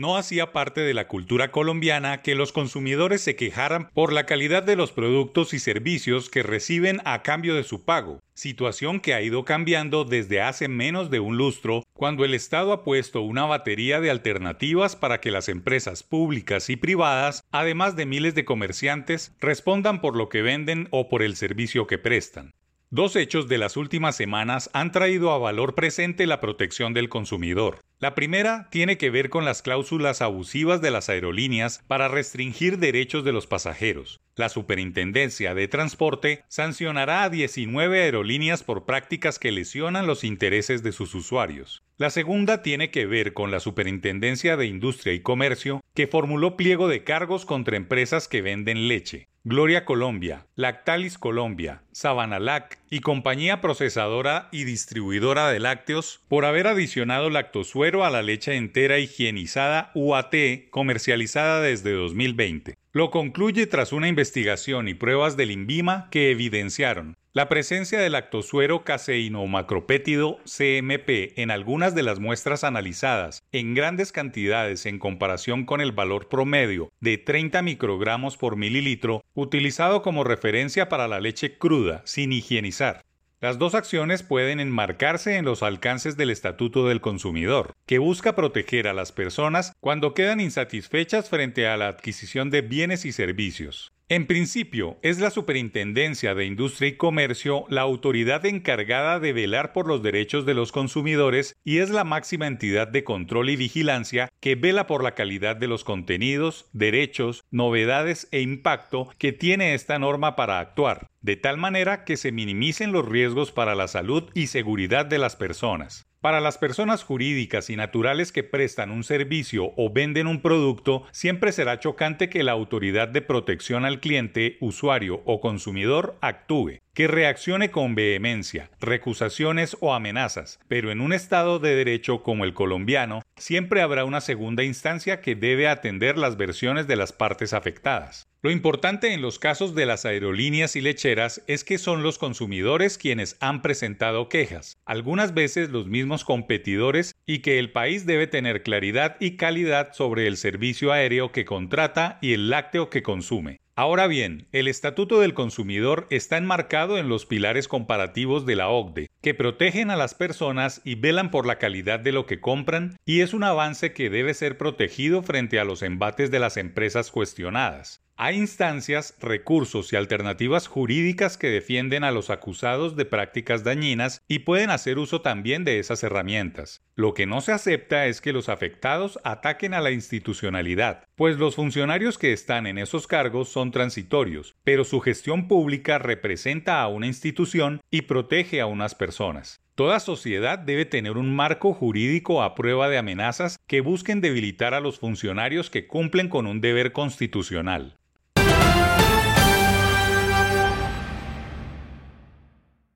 No hacía parte de la cultura colombiana que los consumidores se quejaran por la calidad de los productos y servicios que reciben a cambio de su pago, situación que ha ido cambiando desde hace menos de un lustro, cuando el Estado ha puesto una batería de alternativas para que las empresas públicas y privadas, además de miles de comerciantes, respondan por lo que venden o por el servicio que prestan. Dos hechos de las últimas semanas han traído a valor presente la protección del consumidor. La primera tiene que ver con las cláusulas abusivas de las aerolíneas para restringir derechos de los pasajeros. La Superintendencia de Transporte sancionará a 19 aerolíneas por prácticas que lesionan los intereses de sus usuarios. La segunda tiene que ver con la Superintendencia de Industria y Comercio, que formuló pliego de cargos contra empresas que venden leche. Gloria Colombia, Lactalis Colombia, Sabanalac y compañía procesadora y distribuidora de lácteos por haber adicionado lactosuero a la leche entera higienizada UAT comercializada desde 2020. Lo concluye tras una investigación y pruebas del INVIMA que evidenciaron la presencia del lactosuero caseíno-macropétido CMP en algunas de las muestras analizadas en grandes cantidades en comparación con el valor promedio de 30 microgramos por mililitro utilizado como referencia para la leche cruda sin higienizar. Las dos acciones pueden enmarcarse en los alcances del Estatuto del Consumidor, que busca proteger a las personas cuando quedan insatisfechas frente a la adquisición de bienes y servicios. En principio, es la Superintendencia de Industria y Comercio la autoridad encargada de velar por los derechos de los consumidores y es la máxima entidad de control y vigilancia que vela por la calidad de los contenidos, derechos, novedades e impacto que tiene esta norma para actuar, de tal manera que se minimicen los riesgos para la salud y seguridad de las personas. Para las personas jurídicas y naturales que prestan un servicio o venden un producto, siempre será chocante que la autoridad de protección al cliente, usuario o consumidor actúe, que reaccione con vehemencia, recusaciones o amenazas, pero en un Estado de derecho como el colombiano, siempre habrá una segunda instancia que debe atender las versiones de las partes afectadas. Lo importante en los casos de las aerolíneas y lecheras es que son los consumidores quienes han presentado quejas, algunas veces los mismos competidores, y que el país debe tener claridad y calidad sobre el servicio aéreo que contrata y el lácteo que consume. Ahora bien, el Estatuto del Consumidor está enmarcado en los pilares comparativos de la OCDE, que protegen a las personas y velan por la calidad de lo que compran, y es un avance que debe ser protegido frente a los embates de las empresas cuestionadas. Hay instancias, recursos y alternativas jurídicas que defienden a los acusados de prácticas dañinas y pueden hacer uso también de esas herramientas. Lo que no se acepta es que los afectados ataquen a la institucionalidad, pues los funcionarios que están en esos cargos son transitorios, pero su gestión pública representa a una institución y protege a unas personas. Toda sociedad debe tener un marco jurídico a prueba de amenazas que busquen debilitar a los funcionarios que cumplen con un deber constitucional.